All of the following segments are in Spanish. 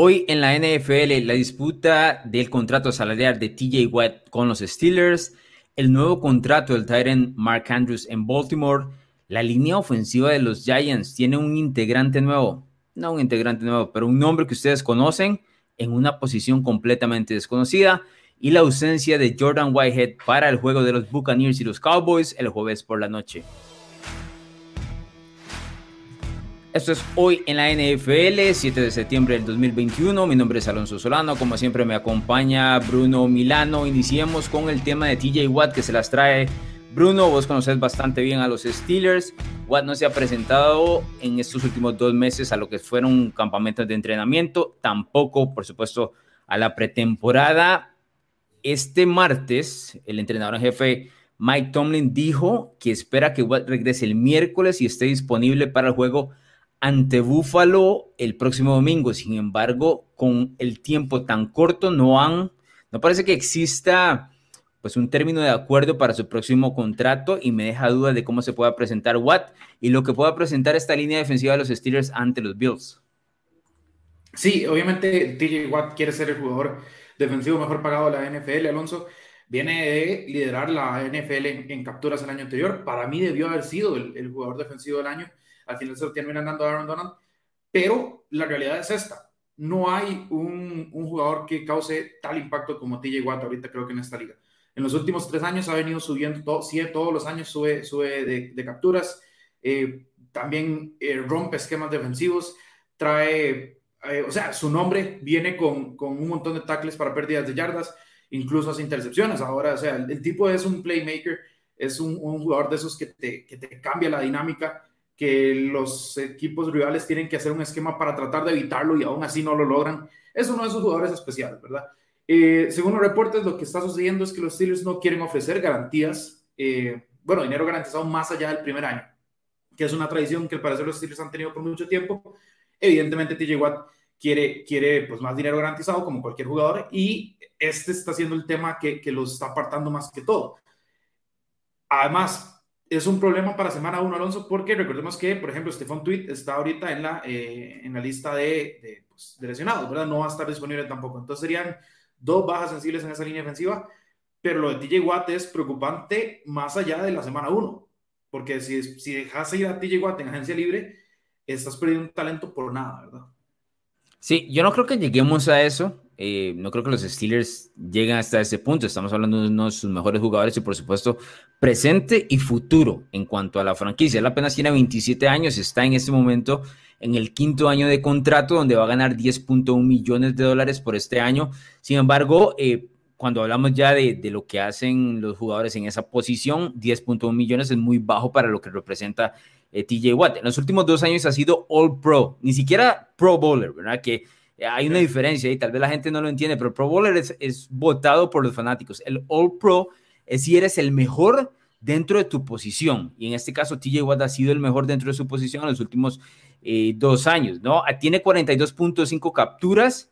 Hoy en la NFL, la disputa del contrato salarial de TJ Watt con los Steelers, el nuevo contrato del Titan Mark Andrews en Baltimore, la línea ofensiva de los Giants tiene un integrante nuevo, no un integrante nuevo, pero un nombre que ustedes conocen en una posición completamente desconocida y la ausencia de Jordan Whitehead para el juego de los Buccaneers y los Cowboys el jueves por la noche. Esto es hoy en la NFL, 7 de septiembre del 2021. Mi nombre es Alonso Solano. Como siempre me acompaña Bruno Milano. Iniciemos con el tema de TJ Watt que se las trae. Bruno, vos conoces bastante bien a los Steelers. Watt no se ha presentado en estos últimos dos meses a lo que fueron campamentos de entrenamiento. Tampoco, por supuesto, a la pretemporada. Este martes, el entrenador en jefe Mike Tomlin dijo que espera que Watt regrese el miércoles y esté disponible para el juego ante Búfalo el próximo domingo. Sin embargo, con el tiempo tan corto, no han, no parece que exista pues un término de acuerdo para su próximo contrato y me deja duda de cómo se pueda presentar Watt y lo que pueda presentar esta línea defensiva de los Steelers ante los Bills. Sí, obviamente TJ Watt quiere ser el jugador defensivo mejor pagado de la NFL, Alonso. Viene de liderar la NFL en, capturas el año anterior. Para mí debió haber sido el jugador defensivo del año al final se lo terminan dando Aaron Donald, pero la realidad es esta. No hay un, un jugador que cause tal impacto como TJ Watt ahorita creo que en esta liga. En los últimos tres años ha venido subiendo, todo, todos los años sube, sube de, capturas, eh, también eh, rompe esquemas defensivos, trae, eh, o sea, su nombre viene con, con, un montón de tackles para pérdidas de yardas, incluso hace intercepciones. Ahora, o sea, el, tipo es un playmaker, es un, un, jugador de esos que te, que te cambia la dinámica que los equipos rivales tienen que hacer un esquema para tratar de evitarlo y aún así no lo logran. Es uno de esos jugadores especiales, ¿verdad? Eh, según los reportes, lo que está sucediendo es que los Steelers no quieren ofrecer garantías, eh, bueno, dinero garantizado más allá del primer año, que es una tradición que al parecer los Steelers han tenido por mucho tiempo. Evidentemente, TJ Watt quiere, quiere pues, más dinero garantizado como cualquier jugador y este está siendo el tema que, que los está apartando más que todo. Además, es un problema para semana 1, Alonso, porque recordemos que, por ejemplo, Stefan Tweet está ahorita en la, eh, en la lista de, pues, de, lesionados, ¿verdad? No va a estar disponible tampoco. Entonces serían dos bajas sensibles en esa línea defensiva, pero lo de TJ Watt es preocupante más allá de la semana 1, porque si, si dejas ir a TJ Watt en agencia libre, estás perdiendo un talento por nada, ¿verdad? Sí, yo no creo que lleguemos a eso. Eh, no creo que los Steelers lleguen hasta ese punto. Estamos hablando de uno de sus mejores jugadores y, por supuesto, presente y futuro en cuanto a la franquicia. Él apenas tiene 27 años, está en este momento en el quinto año de contrato, donde va a ganar 10.1 millones de dólares por este año. Sin embargo, eh, cuando hablamos ya de, lo que hacen los jugadores en esa posición, 10.1 millones es muy bajo para lo que representa eh, TJ Watt. En los últimos dos años ha sido All Pro, ni siquiera Pro Bowler, ¿verdad? Que hay una diferencia y tal vez la gente no lo entiende, pero Pro Bowler es, votado por los fanáticos. El All Pro es si eres el mejor dentro de tu posición. Y en este caso, TJ Watt ha sido el mejor dentro de su posición en los últimos eh, dos años, ¿no? Ah, tiene 42.5 capturas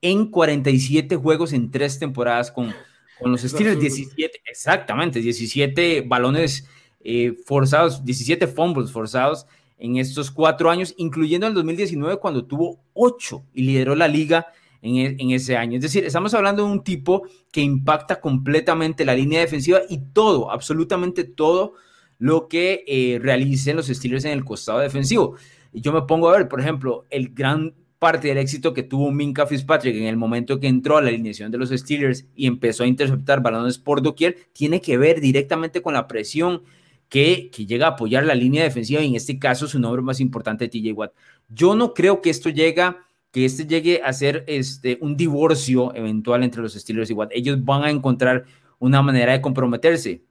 en 47 juegos en tres temporadas con, con los Steelers. 17, exactamente, 17 balones eh, forzados, 17 fumbles forzados en estos cuatro años, incluyendo el 2019 cuando tuvo ocho y lideró la liga e, en, ese año. Es decir, estamos hablando de un tipo que impacta completamente la línea defensiva y todo, absolutamente todo lo que eh, realicen los Steelers en el costado defensivo. Yo me pongo a ver, por ejemplo, el gran parte del éxito que tuvo Minka Fitzpatrick en el momento que entró a la alineación de los Steelers y empezó a interceptar balones por doquier, tiene que ver directamente con la presión que, llega a apoyar la línea defensiva y en este caso su nombre más importante, TJ Watt. Yo no creo que esto llega que este llegue a ser este, un divorcio eventual entre los Steelers y Watt. Ellos van a encontrar una manera de comprometerse.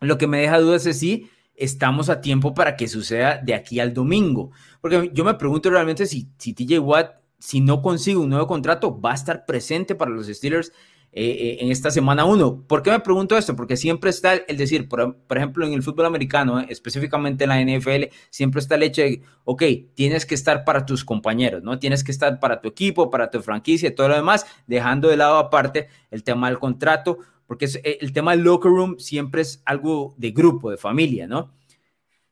Lo que me deja dudas es si estamos a tiempo para que suceda de aquí al domingo. Porque yo me pregunto realmente si, si TJ Watt, si no consigue un nuevo contrato, va a estar presente para los Steelers eh, eh, en esta semana 1. ¿Por qué me pregunto esto? Porque siempre está el, decir, por, ejemplo, en el fútbol americano, eh, específicamente en la NFL, siempre está el hecho de, ok, tienes que estar para tus compañeros, ¿no? Tienes que estar para tu equipo, para tu franquicia y todo lo demás, dejando de lado aparte el tema del contrato, porque el tema del locker room siempre es algo de grupo, de familia, ¿no?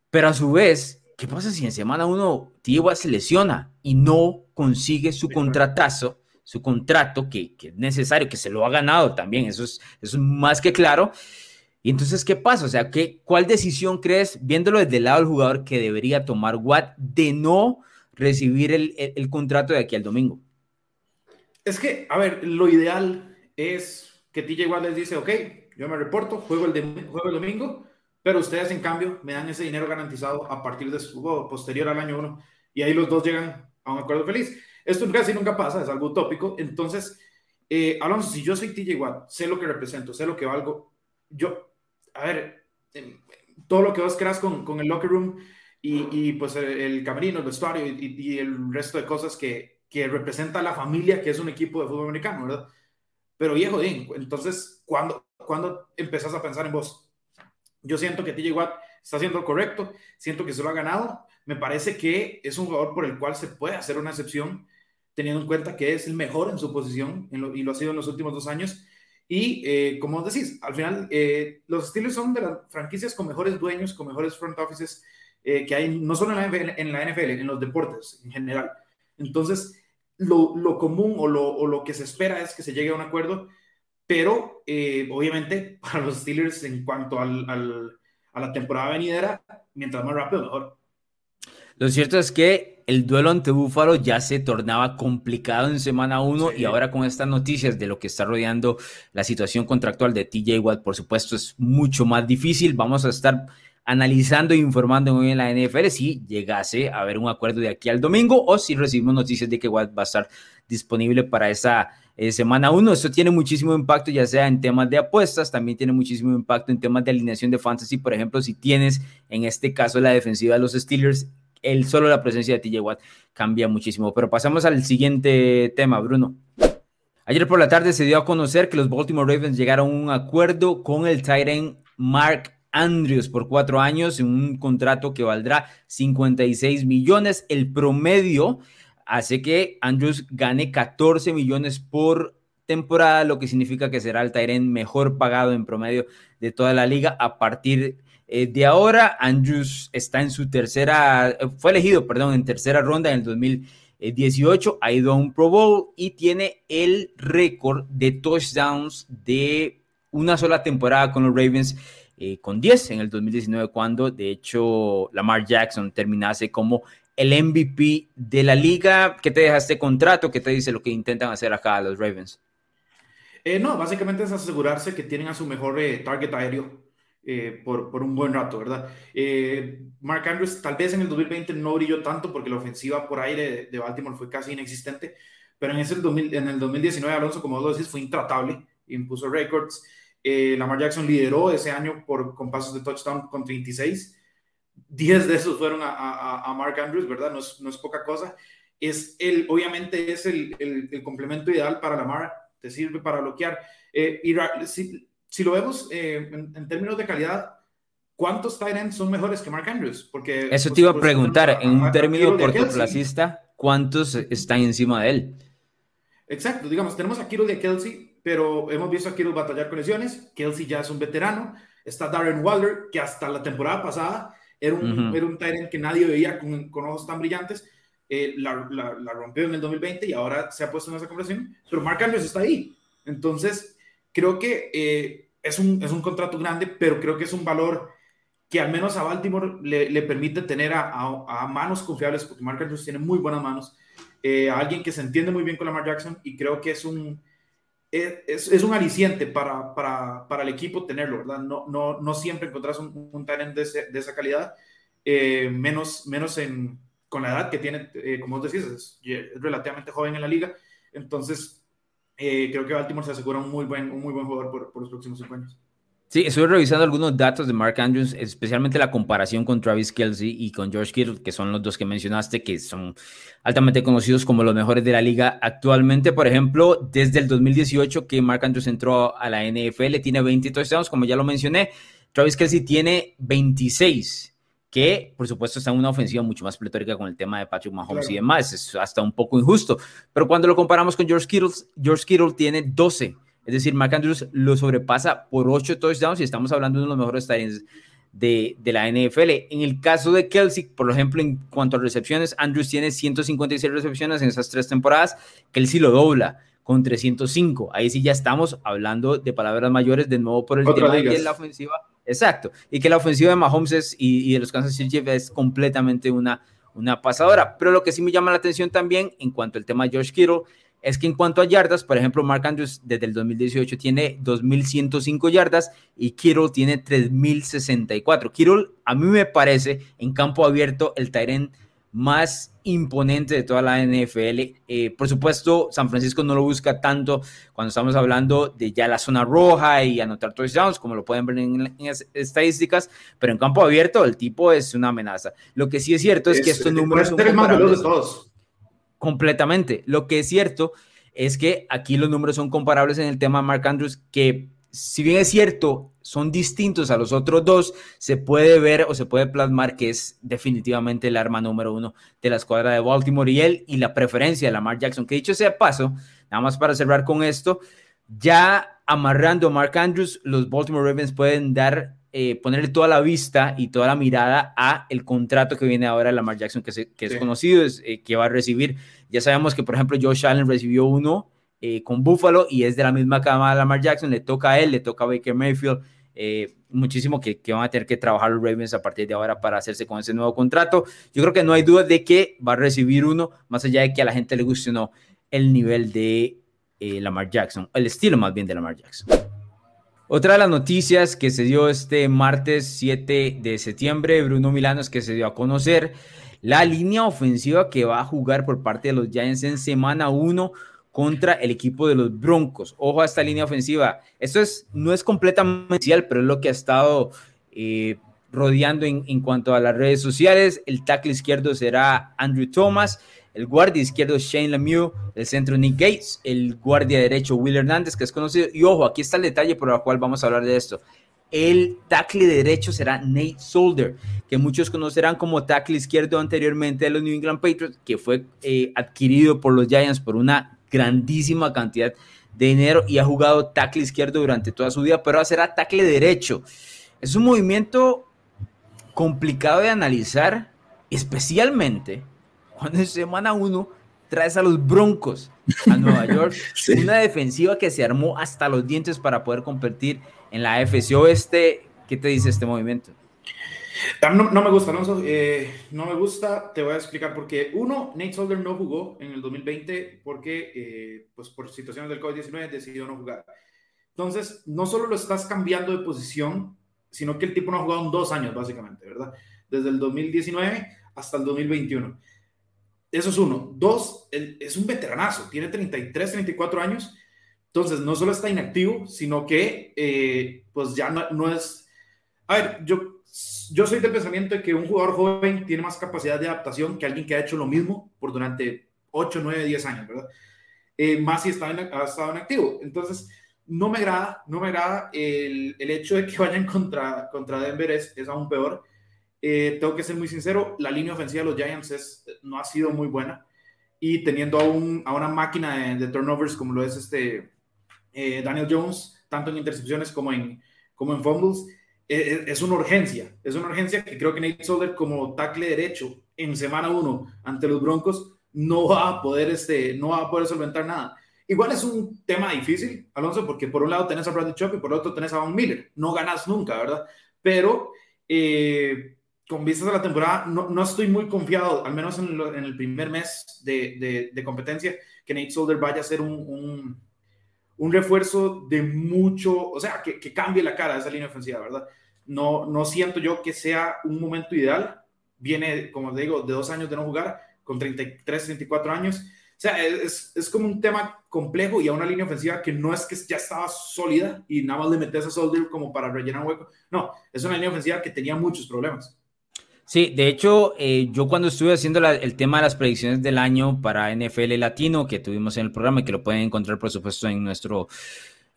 Pero a su vez, ¿qué pasa si en semana uno Tigua se lesiona y no consigue su contratazo, su contrato que, es necesario, que se lo ha ganado también, eso es, más que claro? Y entonces, ¿qué pasa? O sea, ¿qué, ¿cuál decisión crees, viéndolo desde el lado del jugador, que debería tomar Watt de no recibir el, contrato de aquí al domingo? Es que, a ver, lo ideal es que TJ Watt les dice, ok, yo me reporto, juego el, juego el domingo, pero ustedes, en cambio, me dan ese dinero garantizado a partir de su posterior al año 1 y ahí los dos llegan a un acuerdo feliz. Esto casi nunca pasa, es algo utópico. Entonces, eh, Alonso, si yo soy TJ Watt, sé lo que represento, sé lo que valgo, yo, a ver, em, todo lo que vos creas con, con el locker room y, y pues el, el, camerino, el vestuario y, el resto de cosas que, que representa la familia, que es un equipo de fútbol americano, ¿verdad? Pero viejo, entonces, ¿cuándo, ¿cuándo empezás a pensar en vos? Yo siento que TJ Watt está haciendo lo correcto, siento que se lo ha ganado. Me parece que es un jugador por el cual se puede hacer una excepción, teniendo en cuenta que es el mejor en su posición y lo ha sido en los últimos dos años. Y eh, como decís, al final, eh, los Steelers son de las franquicias con mejores dueños, con mejores front offices eh, que hay, no solo en la, NFL, en los deportes en general. Entonces, lo, lo común o lo, lo, que se espera es que se llegue a un acuerdo pero eh, obviamente para los Steelers en cuanto al, a la temporada venidera, mientras más rápido, mejor. Lo cierto es que el duelo ante Búfalo ya se tornaba complicado en semana 1 sí. y ahora con estas noticias de lo que está rodeando la situación contractual de TJ Watt, por supuesto, es mucho más difícil. Vamos a estar analizando e informando hoy en la NFL si llegase a haber un acuerdo de aquí al domingo o si recibimos noticias de que Watt va a estar disponible para esa eh, semana 1. Esto tiene muchísimo impacto, ya sea en temas de apuestas, también tiene muchísimo impacto en temas de alineación de fantasy. Por ejemplo, si tienes en este caso la defensiva de los Steelers, el solo la presencia de TJ Watt cambia muchísimo. Pero pasamos al siguiente tema, Bruno. Ayer por la tarde se dio a conocer que los Baltimore Ravens llegaron a un acuerdo con el Titan Mark Andrews por cuatro años en un contrato que valdrá 56 millones. El promedio hace que Andrews gane 14 millones por temporada, lo que significa que será el Tyren mejor pagado en promedio de toda la liga a partir eh, de ahora. Andrews está en su tercera, fue elegido, perdón, en tercera ronda en el 2018, ha ido a un Pro Bowl y tiene el récord de touchdowns de una sola temporada con los Ravens. Eh, con 10 en el 2019, cuando de hecho Lamar Jackson terminase como el MVP de la liga. ¿Qué te deja este contrato? ¿Qué te dice lo que intentan hacer acá los Ravens? Eh, no, básicamente es asegurarse que tienen a su mejor eh, target aéreo eh, por, por, un buen rato, ¿verdad? Eh, Mark Andrews tal vez en el 2020 no brilló tanto porque la ofensiva por aire de, de Baltimore fue casi inexistente, pero en, ese 2000, en el 2019 Alonso, como vos decís, fue intratable, impuso récords. Lamar Jackson lideró ese año por, con pasos de touchdown con 36 10 de esos fueron a, a, a, Mark Andrews, ¿verdad? No es, no es poca cosa. Es el, obviamente es el, el, el, complemento ideal para Lamar, te sirve para bloquear. Eh, y si, si, lo vemos eh, en, en, términos de calidad, ¿cuántos Tyrants son mejores que Mark Andrews? Porque, Eso te iba a preguntar, en un término cortoplacista, ¿cuántos están encima de él? Exacto, digamos, tenemos a Kiro de Kelsey, pero hemos visto a Kiro batallar con lesiones. Kelsey ya es un veterano. Está Darren Waller, que hasta la temporada pasada era un, uh -huh. era un que nadie veía con, con ojos tan brillantes. Eh, la, la, la, rompió en el 2020 y ahora se ha puesto en esa conversación. Pero Mark Andrews está ahí. Entonces, creo que eh, es, un, es un contrato grande, pero creo que es un valor que al menos a Baltimore le, le permite tener a, a, a, manos confiables, porque Mark Andrews tiene muy buenas manos, eh, a alguien que se entiende muy bien con Lamar Jackson y creo que es un, es, es, un aliciente para, para, para, el equipo tenerlo, ¿verdad? No, no, no siempre encontrás un, un talent de, ese, de, esa calidad, eh, menos, menos en, con la edad que tiene, eh, como vos decís, es, relativamente joven en la liga. Entonces, eh, creo que Baltimore se asegura un muy buen, un muy buen jugador por, por los próximos cinco años. Sí, estoy revisando algunos datos de Mark Andrews, especialmente la comparación con Travis Kelsey y con George Kittle, que son los dos que mencionaste, que son altamente conocidos como los mejores de la liga actualmente. Por ejemplo, desde el 2018 que Mark Andrews entró a la NFL, tiene 20 touchdowns, como ya lo mencioné. Travis Kelsey tiene 26, que por supuesto está en una ofensiva mucho más pletórica con el tema de Patrick Mahomes claro. y demás. Es hasta un poco injusto. Pero cuando lo comparamos con George Kittle, George Kittle tiene 12. Es decir, Mark Andrews lo sobrepasa por 8 touchdowns y estamos hablando de uno de los mejores Titans de, de, la NFL. En el caso de Kelsey, por ejemplo, en cuanto a recepciones, Andrews tiene 156 recepciones en esas tres temporadas, Kelsey lo dobla con 305. Ahí sí ya estamos hablando de palabras mayores de nuevo por el tema de la ofensiva, exacto, y que la ofensiva de Mahomes y, de los Kansas City es completamente una, una pasadora. Pero lo que sí me llama la atención también en cuanto al tema de George Kittle es que en cuanto a yardas, por ejemplo, Mark Andrews desde el 2018 tiene 2.105 yardas y Kittle tiene 3.064. Kittle a mí me parece en campo abierto el Tyrant más imponente de toda la NFL. Eh, por supuesto, San Francisco no lo busca tanto cuando estamos hablando de ya la zona roja y anotar touchdowns, como lo pueden ver en, las estadísticas, pero en campo abierto el tipo es una amenaza. Lo que sí es cierto es, que estos números son todos. Completamente. Lo que es cierto es que aquí los números son comparables en el tema Mark Andrews, que si bien es cierto, son distintos a los otros dos, se puede ver o se puede plasmar que es definitivamente el arma número uno de la escuadra de Baltimore y él y la preferencia de Lamar Jackson. Que dicho sea paso, nada más para cerrar con esto, ya amarrando a Mark Andrews, los Baltimore Ravens pueden dar, eh, ponerle toda la vista y toda la mirada a el contrato que viene ahora de Lamar Jackson, que, que es conocido, es, eh, que va a recibir. Ya sabemos que, por ejemplo, Josh Allen recibió uno eh, con Buffalo y es de la misma cama de Lamar Jackson, le toca a él, le toca a Baker Mayfield, eh, muchísimo que, van a tener que trabajar los Ravens a partir de ahora para hacerse con ese nuevo contrato. Yo creo que no hay duda de que va a recibir uno, más allá de que a la gente le guste o no el nivel de eh, Lamar Jackson, el estilo más bien de Lamar Jackson. Otra de las noticias que se dio este martes 7 de septiembre, Bruno Milano, es que se dio a conocer la línea ofensiva que va a jugar por parte de los Giants en semana 1 contra el equipo de los Broncos. Ojo a esta línea ofensiva. Esto es, no es completamente pero es lo que ha estado eh, rodeando en, en, cuanto a las redes sociales. El tackle izquierdo será Andrew Thomas, el guardia izquierdo Shane Lemieux, el centro Nick Gates, el guardia derecho Will Hernández, que es conocido. Y ojo, aquí está el detalle por el cual vamos a hablar de esto. El tackle derecho será Nate Solder, que muchos conocerán como tackle izquierdo anteriormente de los New England Patriots, que fue eh, adquirido por los Giants por una grandísima cantidad de dinero y ha jugado tackle izquierdo durante toda su vida, pero ahora será tackle derecho. Es un movimiento complicado de analizar, especialmente cuando en semana uno traes a los Broncos a Nueva York, una defensiva que se armó hasta los dientes para poder competir en la AFC Oeste. ¿Qué te dice este movimiento? No, me gusta, Alonso. Eh, no me gusta. Te voy a explicar por qué. Uno, Nate Solder no jugó en el 2020 porque, eh, pues por situaciones del COVID-19, decidió no jugar. Entonces, no solo lo estás cambiando de posición, sino que el tipo no ha jugado en dos años, básicamente, ¿verdad? Desde el 2019 hasta el 2021. Eso es uno. Dos, es un veteranazo. Tiene 33, 34 años. Entonces, no solo está inactivo, sino que, eh, pues ya no, no es... A ver, yo yo soy del pensamiento de que un jugador joven tiene más capacidad de adaptación que alguien que ha hecho lo mismo por durante 8, 9, 10 años, ¿verdad? Eh, más si está ha estado en activo. Entonces, no me agrada, no me agrada el, el hecho de que vayan contra, contra Denver, es, es aún peor. Eh, tengo que ser muy sincero, la línea ofensiva de los Giants es, no ha sido muy buena y teniendo a, un, a una máquina de, turnovers como lo es este eh, Daniel Jones, tanto en intercepciones como en, como en fumbles, es una urgencia, es una urgencia que creo que Nate Solder como tackle derecho en semana uno ante los Broncos no va a poder, este, no va a poder solventar nada. Igual es un tema difícil, Alonso, porque por un lado tenés a Bradley Chop y por otro tenés a Von Miller. No ganas nunca, ¿verdad? Pero eh, con vistas a la temporada, no, no, estoy muy confiado, al menos en, en el primer mes de, de, de, competencia, que Nate Solder vaya a ser un, un, un refuerzo de mucho, o sea, que, que, cambie la cara de esa línea ofensiva, ¿verdad? No, no siento yo que sea un momento ideal. Viene, como te digo, de dos años de no jugar, con 33, 34 años. O sea, es, es como un tema complejo y a una línea ofensiva que no es que ya estaba sólida y nada más le metes a Soldier como para rellenar un hueco. No, es una línea ofensiva que tenía muchos problemas. Sí, de hecho, eh, yo cuando estuve haciendo el tema de las predicciones del año para NFL Latino, que tuvimos en el programa y que lo pueden encontrar, por supuesto, en nuestro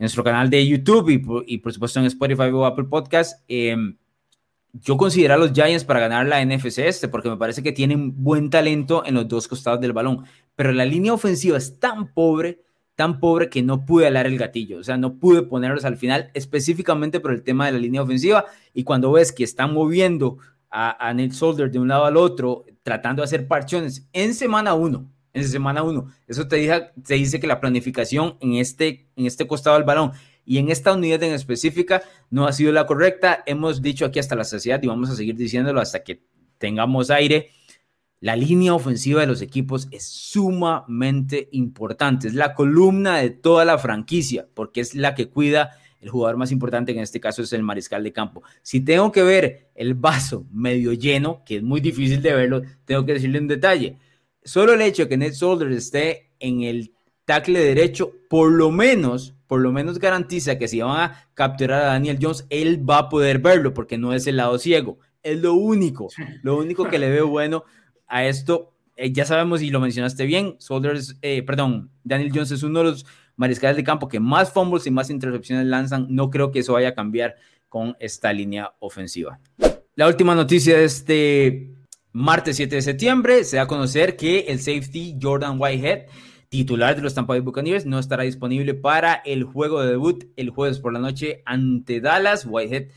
nuestro canal de YouTube y por, supuesto en Spotify o Apple Podcast. Em, yo considero a los Giants para ganar la NFC este porque me parece que tienen buen talento en los dos costados del balón, pero la línea ofensiva es tan pobre tan pobre que no pude alar el gatillo, o sea, no pude ponerlos al final específicamente por el tema de la línea ofensiva. Y cuando ves que están moviendo a, a Nate Solder de un lado al otro, tratando de hacer parchones en semana uno, en semana uno, eso te, te dice que la planificación en este, en este costado del balón y en esta unidad en específica no ha sido la correcta, hemos dicho aquí hasta la saciedad y vamos a seguir diciéndolo hasta que tengamos aire la línea ofensiva de los equipos es sumamente importante, es la columna de toda la franquicia, porque es la que cuida el jugador más importante, en este caso es el mariscal de campo. Si tengo que ver el vaso medio lleno, que es muy difícil de verlo, tengo que decirle un detalle. Solo el hecho de que Ned Solder esté en el tackle derecho, por lo menos, por lo menos garantiza que si van a capturar a Daniel Jones, él va a poder verlo, porque no es el lado ciego. Es lo único, lo único que le veo bueno a esto, eh, ya sabemos y lo mencionaste bien, Soldiers, eh, perdón, Daniel Jones es uno de los mariscales de campo que más fumbles y más intercepciones lanzan. No creo que eso vaya a cambiar con esta línea ofensiva. La última noticia de este martes 7 de septiembre se da a conocer que el safety Jordan Whitehead, titular de los Tampa Bay Buccaneers, no estará disponible para el juego de debut el jueves por la noche ante Dallas. Whitehead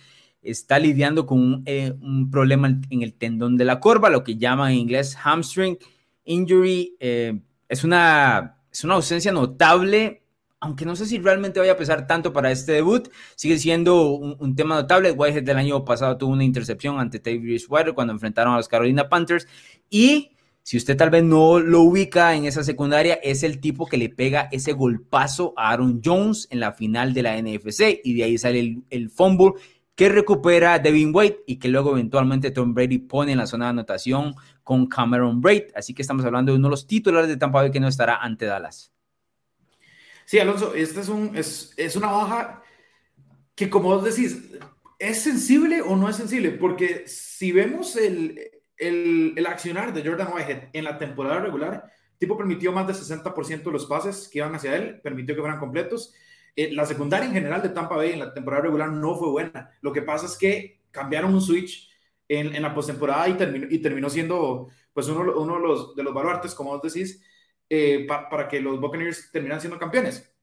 está lidiando con eh, un, problema en el tendón de la corva, lo que llaman en inglés hamstring injury. Eh, es, una, es una ausencia notable, aunque no sé si realmente vaya a pesar tanto para este debut. Sigue siendo un, tema notable. Whitehead del año pasado tuvo una intercepción ante Tavis White cuando enfrentaron a los Carolina Panthers. Y si usted tal vez no lo ubica en esa secundaria, es el tipo que le pega ese golpazo a Aaron Jones en la final de la NFC y de ahí sale el, el fumble que recupera Devin Wade y que luego eventualmente Tom Brady pone en la zona de anotación con Cameron Braid. Así que estamos hablando de uno de los titulares de Tampa Bay que no estará ante Dallas. Sí, Alonso, esta es, un, es, es una baja que, como vos decís, ¿es sensible o no es sensible? Porque si vemos el, el, el accionar de Jordan Whitehead en la temporada regular, tipo permitió más del 60% de los pases que iban hacia él, permitió que fueran completos eh, la secundaria en general de Tampa Bay en la temporada regular no fue buena. Lo que pasa es que cambiaron un switch en, en la postemporada y terminó, y terminó siendo pues uno, uno de, los, de los baluartes, como vos decís, eh, para que los Buccaneers terminaran siendo campeones.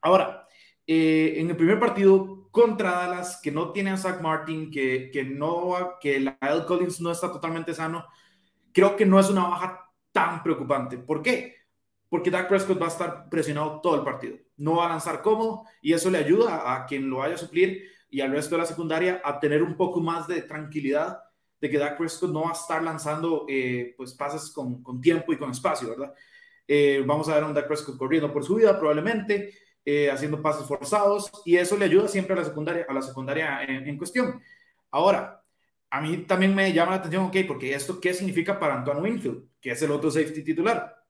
Ahora, eh, en el primer partido contra Dallas, que no tiene a Zach Martin, que, que, no, que la L. Collins no está totalmente sano, creo que no es una baja tan preocupante. ¿Por qué? Porque Dak Prescott va a estar presionado todo el partido no va a lanzar cómodo y eso le ayuda a quien lo vaya a suplir y al resto de la secundaria a tener un poco más de tranquilidad de que Dak Prescott no va a estar lanzando eh, pues pases con, con, tiempo y con espacio, ¿verdad? Eh, vamos a ver a un Dak Prescott corriendo por su vida probablemente, eh, haciendo pases forzados y eso le ayuda siempre a la secundaria, a la secundaria en, en, cuestión. Ahora, a mí también me llama la atención, ok, porque esto qué significa para Antoine Winfield, que es el otro safety titular.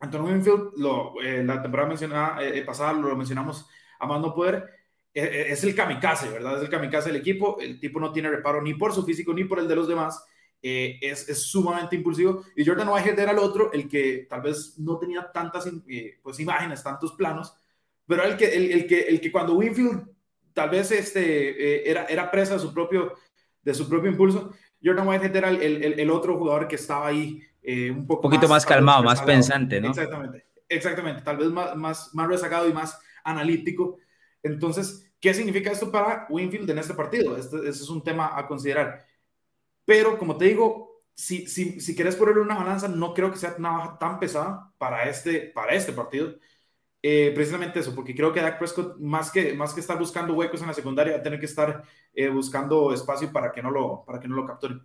Antonio Winfield, lo, eh, la temporada mencionada, eh, pasada lo mencionamos a más no poder, eh, es el kamikaze, ¿verdad? Es el kamikaze del equipo. El tipo no tiene reparo ni por su físico ni por el de los demás. Es, es, sumamente impulsivo. Y Jordan Whitehead era el otro, el que tal vez no tenía tantas pues, imágenes, tantos planos, pero el que, el, el, que, el que cuando Winfield tal vez este, era, era presa de su, propio, de su propio impulso, Jordan Whitehead era el, el otro jugador que estaba ahí eh, un poco poquito más, calmado, más pensante, ¿no? Exactamente, exactamente, tal vez más, más, más rezagado y más analítico. Entonces, ¿qué significa esto para Winfield en este partido? Este, este es un tema a considerar. Pero, como te digo, si, si, si quieres ponerle una balanza, no creo que sea una baja tan pesada para este, para este partido. Eh, precisamente eso, porque creo que Dak Prescott, más que, más que estar buscando huecos en la secundaria, va a tener que estar eh, buscando espacio para que no lo, para que no lo capturen.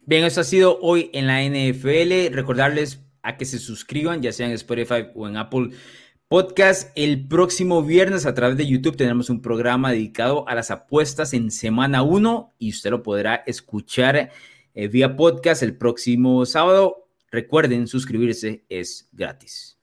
Bien, eso ha sido hoy en la NFL. Recordarles a que se suscriban, ya sea en Spotify o en Apple Podcast. El próximo viernes a través de YouTube tenemos un programa dedicado a las apuestas en semana 1 y usted lo podrá escuchar eh, vía podcast el próximo sábado. Recuerden suscribirse, es gratis.